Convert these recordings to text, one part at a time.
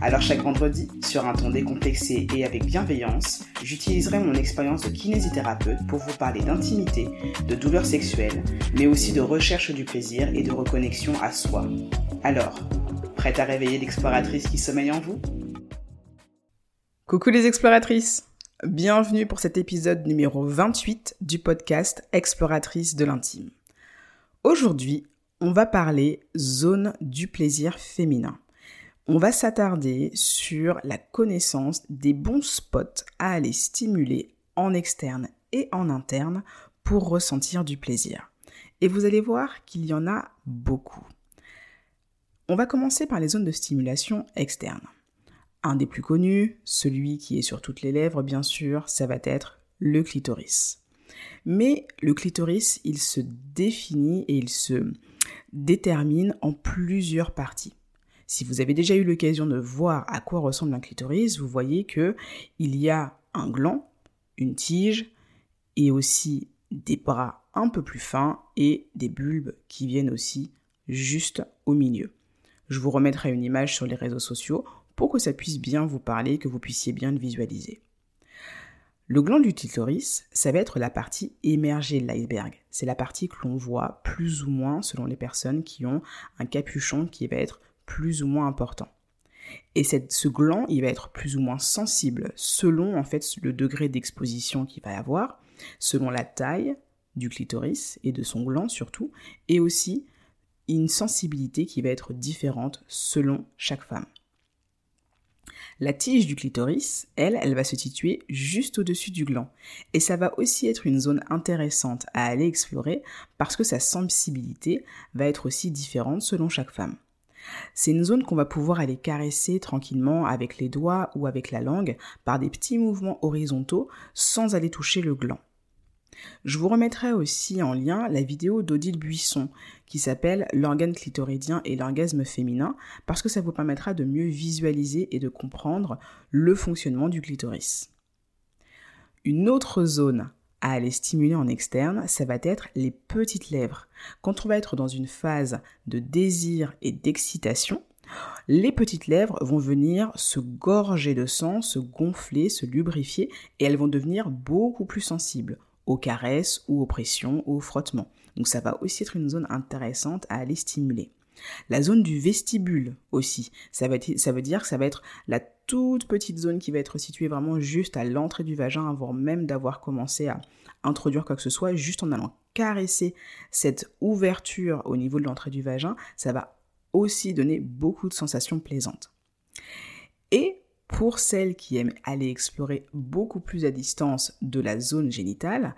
Alors chaque vendredi, sur un ton décomplexé et avec bienveillance, j'utiliserai mon expérience de kinésithérapeute pour vous parler d'intimité, de douleurs sexuelles, mais aussi de recherche du plaisir et de reconnexion à soi. Alors, prête à réveiller l'exploratrice qui sommeille en vous? Coucou les exploratrices Bienvenue pour cet épisode numéro 28 du podcast Exploratrice de l'intime. Aujourd'hui, on va parler zone du plaisir féminin on va s'attarder sur la connaissance des bons spots à aller stimuler en externe et en interne pour ressentir du plaisir. Et vous allez voir qu'il y en a beaucoup. On va commencer par les zones de stimulation externe. Un des plus connus, celui qui est sur toutes les lèvres bien sûr, ça va être le clitoris. Mais le clitoris, il se définit et il se détermine en plusieurs parties. Si vous avez déjà eu l'occasion de voir à quoi ressemble un clitoris, vous voyez que il y a un gland, une tige et aussi des bras un peu plus fins et des bulbes qui viennent aussi juste au milieu. Je vous remettrai une image sur les réseaux sociaux pour que ça puisse bien vous parler que vous puissiez bien le visualiser. Le gland du clitoris, ça va être la partie émergée de l'iceberg. C'est la partie que l'on voit plus ou moins selon les personnes qui ont un capuchon qui va être plus ou moins important. Et ce gland, il va être plus ou moins sensible selon en fait le degré d'exposition qu'il va avoir, selon la taille du clitoris et de son gland surtout, et aussi une sensibilité qui va être différente selon chaque femme. La tige du clitoris, elle, elle va se situer juste au-dessus du gland. Et ça va aussi être une zone intéressante à aller explorer parce que sa sensibilité va être aussi différente selon chaque femme. C'est une zone qu'on va pouvoir aller caresser tranquillement avec les doigts ou avec la langue par des petits mouvements horizontaux sans aller toucher le gland. Je vous remettrai aussi en lien la vidéo d'Odile Buisson qui s'appelle L'organe clitoridien et l'orgasme féminin parce que ça vous permettra de mieux visualiser et de comprendre le fonctionnement du clitoris. Une autre zone à aller stimuler en externe, ça va être les petites lèvres. Quand on va être dans une phase de désir et d'excitation, les petites lèvres vont venir se gorger de sang, se gonfler, se lubrifier et elles vont devenir beaucoup plus sensibles aux caresses ou aux pressions ou aux frottements. Donc ça va aussi être une zone intéressante à aller stimuler. La zone du vestibule aussi, ça, veut dire que ça va être la toute petite zone qui va être située vraiment juste à l'entrée du vagin avant même d'avoir commencé à introduire quoi que ce soit, juste en allant caresser cette ouverture au niveau de l'entrée du vagin, ça va aussi donner beaucoup de sensations plaisantes. Et pour celles qui aiment aller explorer beaucoup plus à distance de la zone génitale,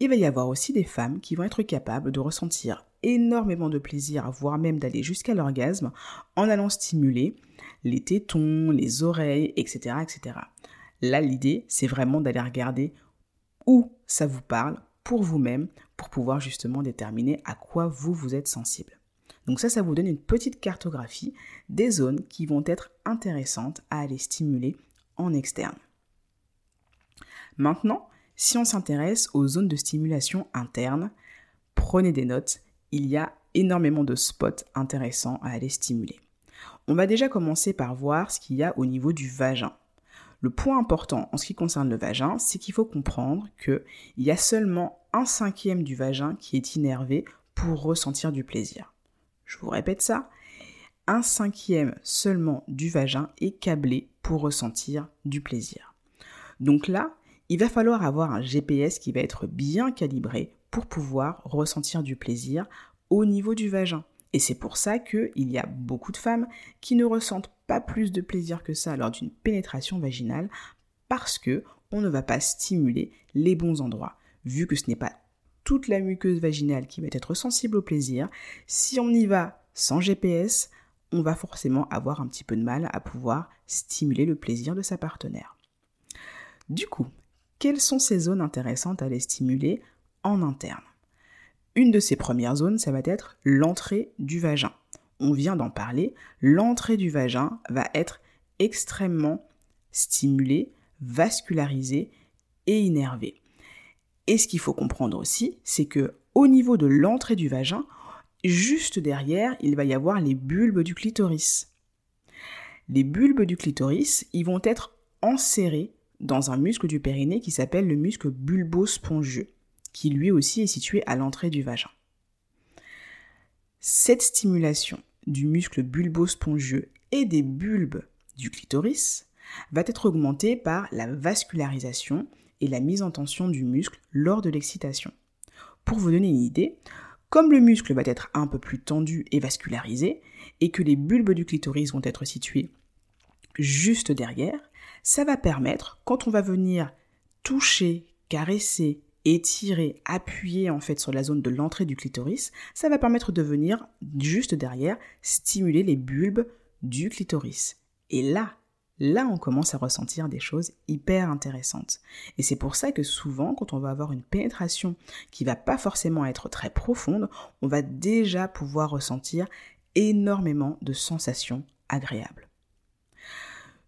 il va y avoir aussi des femmes qui vont être capables de ressentir énormément de plaisir, voire même d'aller jusqu'à l'orgasme en allant stimuler les tétons, les oreilles, etc. etc. Là, l'idée, c'est vraiment d'aller regarder où ça vous parle pour vous-même, pour pouvoir justement déterminer à quoi vous, vous êtes sensible. Donc ça, ça vous donne une petite cartographie des zones qui vont être intéressantes à aller stimuler en externe. Maintenant, si on s'intéresse aux zones de stimulation interne, prenez des notes, il y a énormément de spots intéressants à aller stimuler. On va déjà commencer par voir ce qu'il y a au niveau du vagin. Le point important en ce qui concerne le vagin, c'est qu'il faut comprendre qu'il y a seulement un cinquième du vagin qui est innervé pour ressentir du plaisir. Je vous répète ça, un cinquième seulement du vagin est câblé pour ressentir du plaisir. Donc là, il va falloir avoir un GPS qui va être bien calibré pour pouvoir ressentir du plaisir au niveau du vagin. Et c'est pour ça qu'il y a beaucoup de femmes qui ne ressentent pas plus de plaisir que ça lors d'une pénétration vaginale parce que on ne va pas stimuler les bons endroits. Vu que ce n'est pas toute la muqueuse vaginale qui va être sensible au plaisir, si on y va sans GPS, on va forcément avoir un petit peu de mal à pouvoir stimuler le plaisir de sa partenaire. Du coup, quelles sont ces zones intéressantes à les stimuler interne une de ces premières zones, ça va être l'entrée du vagin. on vient d'en parler, l'entrée du vagin va être extrêmement stimulée, vascularisée et innervée. Et ce qu'il faut comprendre aussi, c'est que au niveau de l'entrée du vagin, juste derrière, il va y avoir les bulbes du clitoris. Les bulbes du clitoris, ils vont être enserrés dans un muscle du périnée qui s'appelle le muscle bulbo-spongieux, qui lui aussi est situé à l'entrée du vagin. Cette stimulation du muscle bulbo-spongieux et des bulbes du clitoris va être augmentée par la vascularisation et la mise en tension du muscle lors de l'excitation. Pour vous donner une idée, comme le muscle va être un peu plus tendu et vascularisé, et que les bulbes du clitoris vont être situés juste derrière, ça va permettre, quand on va venir toucher, caresser, étirer, appuyer en fait sur la zone de l'entrée du clitoris, ça va permettre de venir juste derrière stimuler les bulbes du clitoris. Et là, là on commence à ressentir des choses hyper intéressantes. Et c'est pour ça que souvent, quand on va avoir une pénétration qui va pas forcément être très profonde, on va déjà pouvoir ressentir énormément de sensations agréables.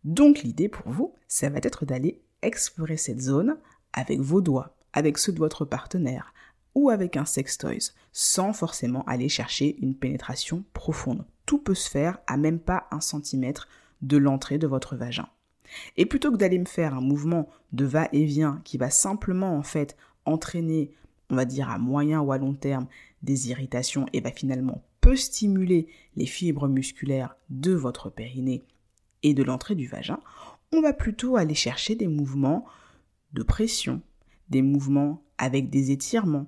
Donc l'idée pour vous, ça va être d'aller explorer cette zone avec vos doigts, avec ceux de votre partenaire ou avec un sextoys, sans forcément aller chercher une pénétration profonde. Tout peut se faire à même pas un centimètre de l'entrée de votre vagin. Et plutôt que d'aller me faire un mouvement de va-et-vient qui va simplement en fait entraîner, on va dire à moyen ou à long terme, des irritations et va finalement peut stimuler les fibres musculaires de votre périnée et de l'entrée du vagin, on va plutôt aller chercher des mouvements de pression, des mouvements avec des étirements,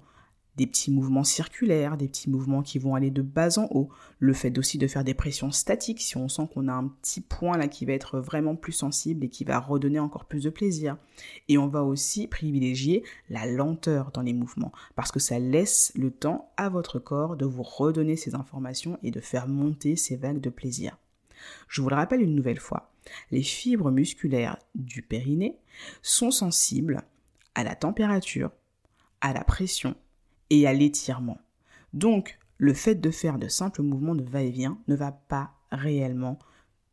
des petits mouvements circulaires, des petits mouvements qui vont aller de bas en haut, le fait aussi de faire des pressions statiques si on sent qu'on a un petit point là qui va être vraiment plus sensible et qui va redonner encore plus de plaisir. Et on va aussi privilégier la lenteur dans les mouvements parce que ça laisse le temps à votre corps de vous redonner ces informations et de faire monter ces vagues de plaisir. Je vous le rappelle une nouvelle fois, les fibres musculaires du périnée sont sensibles à la température, à la pression et à l'étirement. Donc, le fait de faire de simples mouvements de va-et-vient ne va pas réellement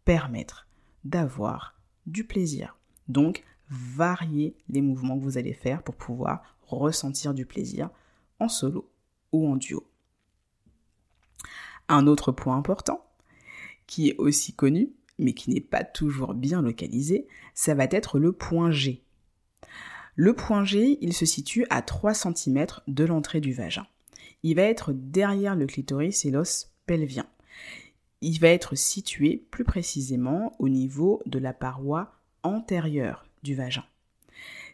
permettre d'avoir du plaisir. Donc, variez les mouvements que vous allez faire pour pouvoir ressentir du plaisir en solo ou en duo. Un autre point important, qui est aussi connu, mais qui n'est pas toujours bien localisé, ça va être le point G. Le point G, il se situe à 3 cm de l'entrée du vagin. Il va être derrière le clitoris et l'os pelvien. Il va être situé plus précisément au niveau de la paroi antérieure du vagin.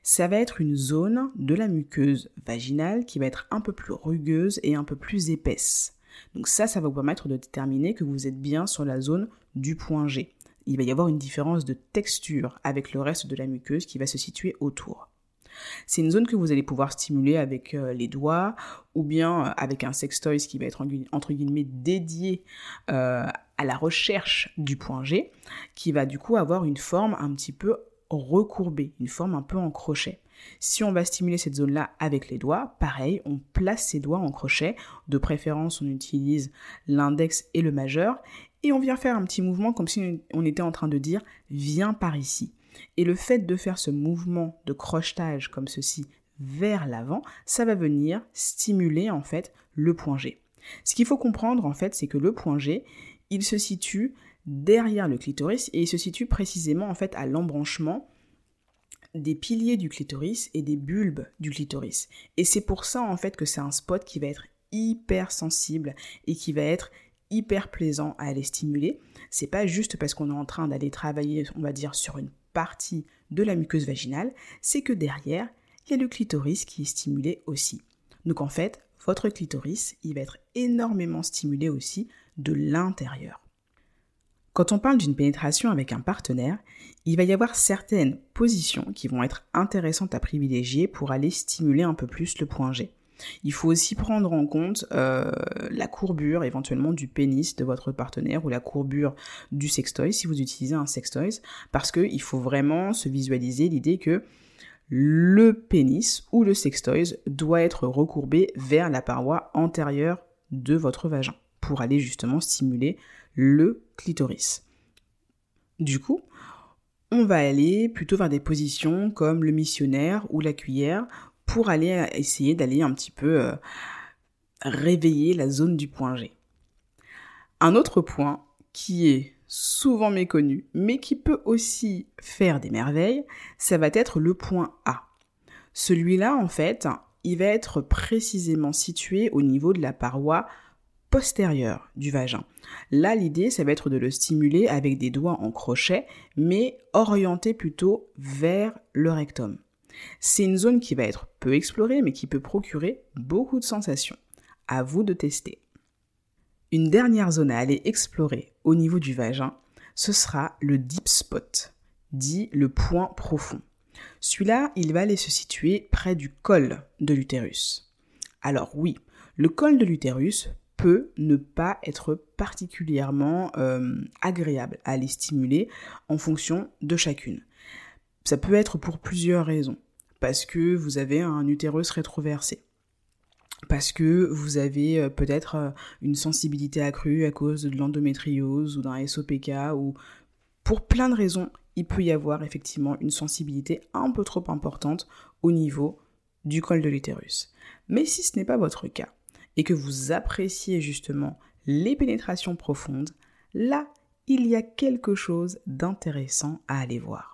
Ça va être une zone de la muqueuse vaginale qui va être un peu plus rugueuse et un peu plus épaisse. Donc ça, ça va vous permettre de déterminer que vous êtes bien sur la zone du point G. Il va y avoir une différence de texture avec le reste de la muqueuse qui va se situer autour. C'est une zone que vous allez pouvoir stimuler avec euh, les doigts ou bien euh, avec un sextoy qui va être entre guillemets dédié euh, à la recherche du point G, qui va du coup avoir une forme un petit peu recourbée, une forme un peu en crochet. Si on va stimuler cette zone-là avec les doigts, pareil, on place ses doigts en crochet. De préférence, on utilise l'index et le majeur. Et on vient faire un petit mouvement comme si on était en train de dire viens par ici. Et le fait de faire ce mouvement de crochetage comme ceci vers l'avant, ça va venir stimuler en fait le point G. Ce qu'il faut comprendre en fait, c'est que le point G, il se situe derrière le clitoris et il se situe précisément en fait à l'embranchement des piliers du clitoris et des bulbes du clitoris. Et c'est pour ça en fait que c'est un spot qui va être hyper sensible et qui va être hyper plaisant à aller stimuler. C'est pas juste parce qu'on est en train d'aller travailler, on va dire, sur une partie de la muqueuse vaginale, c'est que derrière, il y a le clitoris qui est stimulé aussi. Donc en fait, votre clitoris, il va être énormément stimulé aussi de l'intérieur. Quand on parle d'une pénétration avec un partenaire, il va y avoir certaines positions qui vont être intéressantes à privilégier pour aller stimuler un peu plus le point G. Il faut aussi prendre en compte euh, la courbure éventuellement du pénis de votre partenaire ou la courbure du sextoy si vous utilisez un sextoy parce qu'il faut vraiment se visualiser l'idée que le pénis ou le sextoy doit être recourbé vers la paroi antérieure de votre vagin pour aller justement stimuler le clitoris. Du coup, on va aller plutôt vers des positions comme le missionnaire ou la cuillère pour aller essayer d'aller un petit peu euh, réveiller la zone du point G. Un autre point qui est souvent méconnu, mais qui peut aussi faire des merveilles, ça va être le point A. Celui-là, en fait, il va être précisément situé au niveau de la paroi postérieure du vagin. Là, l'idée, ça va être de le stimuler avec des doigts en crochet, mais orienté plutôt vers le rectum. C'est une zone qui va être peu explorée, mais qui peut procurer beaucoup de sensations. À vous de tester. Une dernière zone à aller explorer au niveau du vagin, ce sera le deep spot, dit le point profond. Celui-là, il va aller se situer près du col de l'utérus. Alors oui, le col de l'utérus peut ne pas être particulièrement euh, agréable à aller stimuler en fonction de chacune. Ça peut être pour plusieurs raisons. Parce que vous avez un utérus rétroversé. Parce que vous avez euh, peut-être euh, une sensibilité accrue à cause de l'endométriose ou d'un SOPK ou pour plein de raisons, il peut y avoir effectivement une sensibilité un peu trop importante au niveau du col de l'utérus. Mais si ce n'est pas votre cas et que vous appréciez justement les pénétrations profondes, là, il y a quelque chose d'intéressant à aller voir.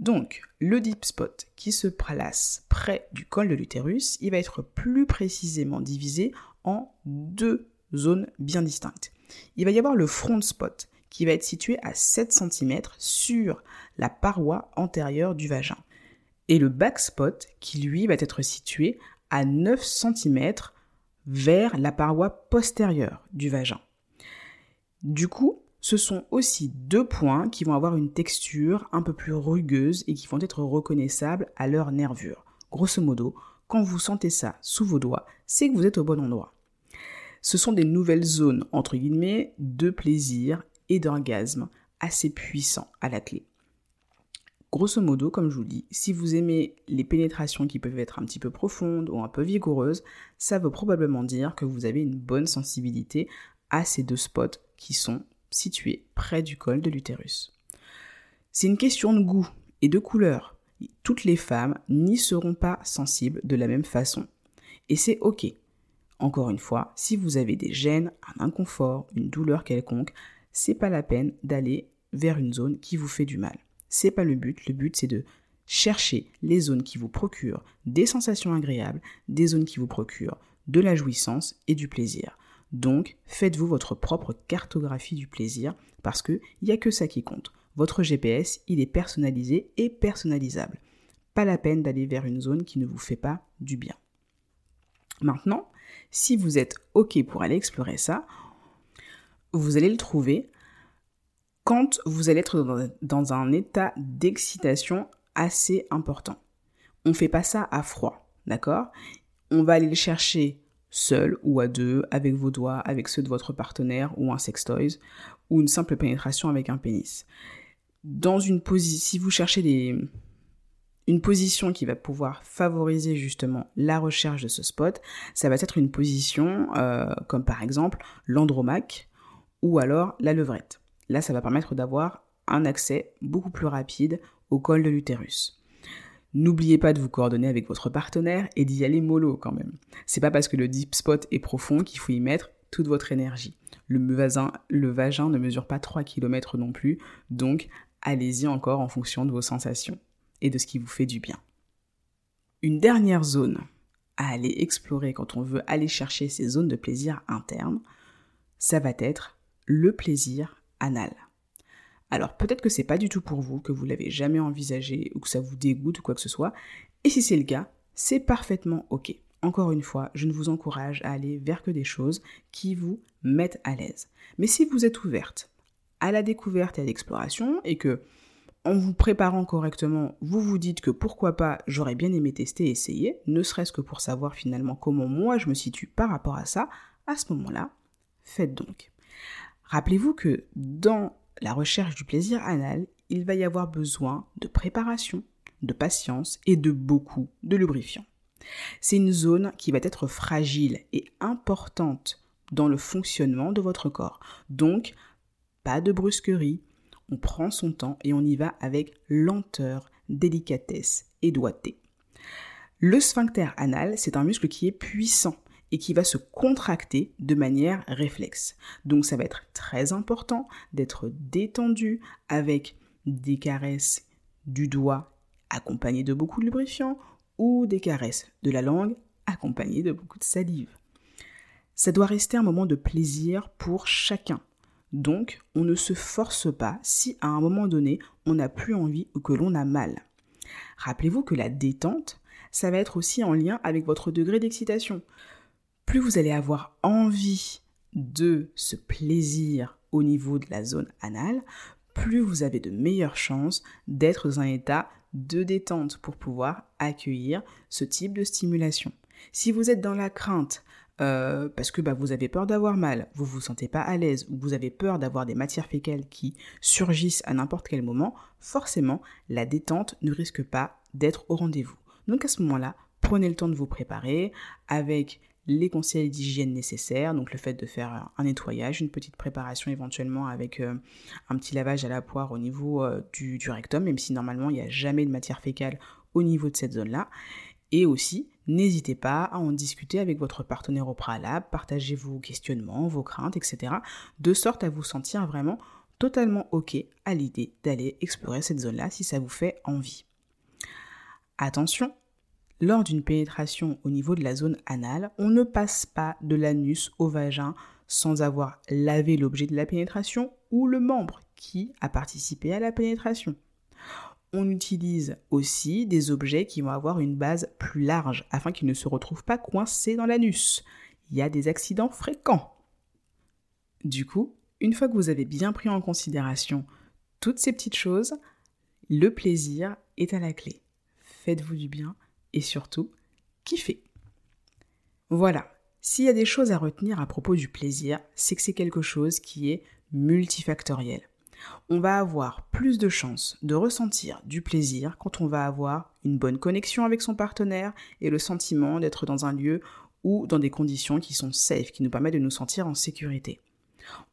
Donc, le deep spot qui se place près du col de l'utérus, il va être plus précisément divisé en deux zones bien distinctes. Il va y avoir le front spot qui va être situé à 7 cm sur la paroi antérieure du vagin. Et le back spot qui lui va être situé à 9 cm vers la paroi postérieure du vagin. Du coup, ce sont aussi deux points qui vont avoir une texture un peu plus rugueuse et qui vont être reconnaissables à leur nervure. Grosso modo, quand vous sentez ça sous vos doigts, c'est que vous êtes au bon endroit. Ce sont des nouvelles zones, entre guillemets, de plaisir et d'orgasme assez puissants à la clé. Grosso modo, comme je vous dis, si vous aimez les pénétrations qui peuvent être un petit peu profondes ou un peu vigoureuses, ça veut probablement dire que vous avez une bonne sensibilité à ces deux spots qui sont situés près du col de l'utérus. C'est une question de goût et de couleur. Toutes les femmes n'y seront pas sensibles de la même façon. Et c'est ok. Encore une fois, si vous avez des gènes, un inconfort, une douleur quelconque, c'est pas la peine d'aller vers une zone qui vous fait du mal. C'est pas le but. Le but, c'est de chercher les zones qui vous procurent des sensations agréables, des zones qui vous procurent de la jouissance et du plaisir. Donc, faites-vous votre propre cartographie du plaisir parce qu'il n'y a que ça qui compte. Votre GPS, il est personnalisé et personnalisable. Pas la peine d'aller vers une zone qui ne vous fait pas du bien. Maintenant, si vous êtes OK pour aller explorer ça, vous allez le trouver quand vous allez être dans un état d'excitation assez important. On ne fait pas ça à froid, d'accord? On va aller le chercher seul ou à deux, avec vos doigts, avec ceux de votre partenaire ou un sextoys, ou une simple pénétration avec un pénis. Dans une position, si vous cherchez des, une position qui va pouvoir favoriser justement la recherche de ce spot, ça va être une position euh, comme par exemple l'andromaque ou alors la levrette. Là, ça va permettre d'avoir un accès beaucoup plus rapide au col de l'utérus. N'oubliez pas de vous coordonner avec votre partenaire et d'y aller mollo quand même. C'est pas parce que le deep spot est profond qu'il faut y mettre toute votre énergie. Le vagin, le vagin ne mesure pas 3 km non plus, donc allez-y encore en fonction de vos sensations et de ce qui vous fait du bien. Une dernière zone à aller explorer quand on veut aller chercher ces zones de plaisir interne, ça va être le plaisir anal. Alors peut-être que c'est pas du tout pour vous, que vous l'avez jamais envisagé ou que ça vous dégoûte ou quoi que ce soit. Et si c'est le cas, c'est parfaitement ok. Encore une fois, je ne vous encourage à aller vers que des choses qui vous mettent à l'aise. Mais si vous êtes ouverte à la découverte et à l'exploration et que en vous préparant correctement, vous vous dites que pourquoi pas j'aurais bien aimé tester et essayer, ne serait-ce que pour savoir finalement comment moi je me situe par rapport à ça, à ce moment-là, faites donc. Rappelez-vous que dans la recherche du plaisir anal, il va y avoir besoin de préparation, de patience et de beaucoup de lubrifiant. C'est une zone qui va être fragile et importante dans le fonctionnement de votre corps. Donc, pas de brusquerie, on prend son temps et on y va avec lenteur, délicatesse et doigté. Le sphincter anal, c'est un muscle qui est puissant et qui va se contracter de manière réflexe. Donc ça va être très important d'être détendu avec des caresses du doigt accompagnées de beaucoup de lubrifiant ou des caresses de la langue accompagnées de beaucoup de salive. Ça doit rester un moment de plaisir pour chacun. Donc, on ne se force pas si à un moment donné, on n'a plus envie ou que l'on a mal. Rappelez-vous que la détente, ça va être aussi en lien avec votre degré d'excitation. Plus vous allez avoir envie de ce plaisir au niveau de la zone anale, plus vous avez de meilleures chances d'être dans un état de détente pour pouvoir accueillir ce type de stimulation. Si vous êtes dans la crainte, euh, parce que bah, vous avez peur d'avoir mal, vous vous sentez pas à l'aise, ou vous avez peur d'avoir des matières fécales qui surgissent à n'importe quel moment, forcément, la détente ne risque pas d'être au rendez-vous. Donc à ce moment-là, prenez le temps de vous préparer avec les conseils d'hygiène nécessaires, donc le fait de faire un nettoyage, une petite préparation éventuellement avec euh, un petit lavage à la poire au niveau euh, du, du, rectum, même si normalement il n'y a jamais de matière fécale au niveau de cette zone-là. Et aussi, n'hésitez pas à en discuter avec votre partenaire au préalable, partagez vos questionnements, vos craintes, etc. De sorte à vous sentir vraiment totalement OK à l'idée d'aller explorer cette zone-là si ça vous fait envie. Attention, lors d'une pénétration au niveau de la zone anale, on ne passe pas de l'anus au vagin sans avoir lavé l'objet de la pénétration ou le membre qui a participé à la pénétration on utilise aussi des objets qui vont avoir une base plus large afin qu'ils ne se retrouvent pas coincés dans l'anus. Il y a des accidents fréquents. Du coup, une fois que vous avez bien pris en considération toutes ces petites choses, le plaisir est à la clé. Faites-vous du bien et surtout, kiffez. Voilà, s'il y a des choses à retenir à propos du plaisir, c'est que c'est quelque chose qui est multifactoriel on va avoir plus de chances de ressentir du plaisir quand on va avoir une bonne connexion avec son partenaire et le sentiment d'être dans un lieu ou dans des conditions qui sont safe, qui nous permettent de nous sentir en sécurité.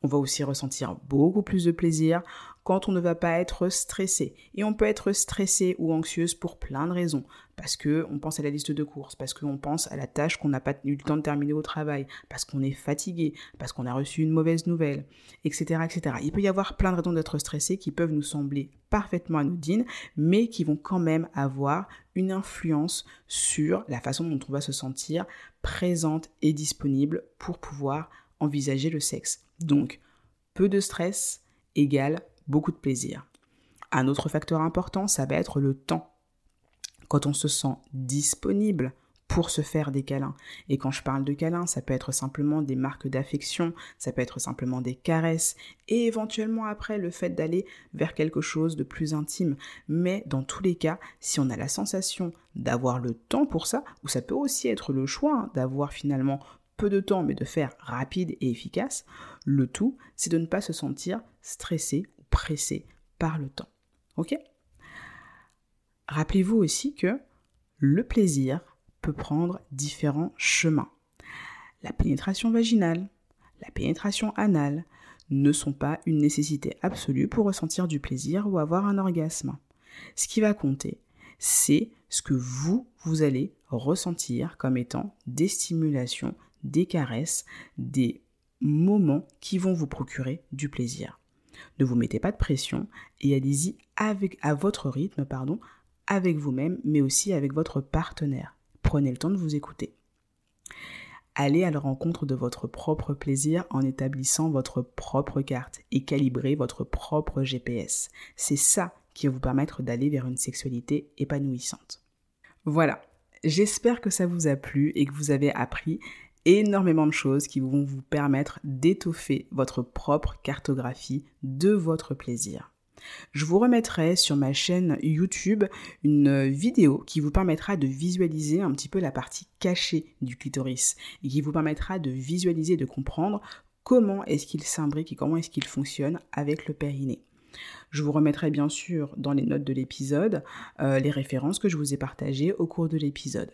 On va aussi ressentir beaucoup plus de plaisir quand on ne va pas être stressé. Et on peut être stressé ou anxieuse pour plein de raisons. Parce qu'on pense à la liste de courses, parce qu'on pense à la tâche qu'on n'a pas eu le temps de terminer au travail, parce qu'on est fatigué, parce qu'on a reçu une mauvaise nouvelle, etc., etc. Il peut y avoir plein de raisons d'être stressé qui peuvent nous sembler parfaitement anodines, mais qui vont quand même avoir une influence sur la façon dont on va se sentir présente et disponible pour pouvoir envisager le sexe. Donc, peu de stress égale beaucoup de plaisir. Un autre facteur important, ça va être le temps. Quand on se sent disponible pour se faire des câlins. Et quand je parle de câlins, ça peut être simplement des marques d'affection, ça peut être simplement des caresses, et éventuellement après le fait d'aller vers quelque chose de plus intime. Mais dans tous les cas, si on a la sensation d'avoir le temps pour ça, ou ça peut aussi être le choix hein, d'avoir finalement peu de temps mais de faire rapide et efficace, le tout, c'est de ne pas se sentir stressé ou pressé par le temps. Ok? Rappelez-vous aussi que le plaisir peut prendre différents chemins. La pénétration vaginale, la pénétration anale ne sont pas une nécessité absolue pour ressentir du plaisir ou avoir un orgasme. Ce qui va compter, c'est ce que vous, vous allez ressentir comme étant des stimulations des caresses, des moments qui vont vous procurer du plaisir. Ne vous mettez pas de pression et allez-y avec à votre rythme, pardon, avec vous-même, mais aussi avec votre partenaire. Prenez le temps de vous écouter. Allez à la rencontre de votre propre plaisir en établissant votre propre carte et calibrez votre propre GPS. C'est ça qui va vous permettre d'aller vers une sexualité épanouissante. Voilà, j'espère que ça vous a plu et que vous avez appris énormément de choses qui vont vous permettre d'étoffer votre propre cartographie de votre plaisir. Je vous remettrai sur ma chaîne YouTube une vidéo qui vous permettra de visualiser un petit peu la partie cachée du clitoris et qui vous permettra de visualiser, de comprendre comment est-ce qu'il s'imbrique et comment est-ce qu'il fonctionne avec le périnée. Je vous remettrai bien sûr dans les notes de l'épisode euh, les références que je vous ai partagées au cours de l'épisode.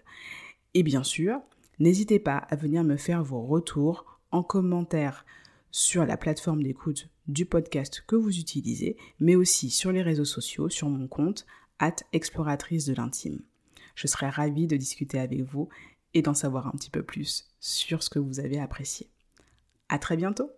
Et bien sûr, N'hésitez pas à venir me faire vos retours en commentaire sur la plateforme d'écoute du podcast que vous utilisez, mais aussi sur les réseaux sociaux, sur mon compte, at exploratrice de l'intime. Je serai ravie de discuter avec vous et d'en savoir un petit peu plus sur ce que vous avez apprécié. À très bientôt!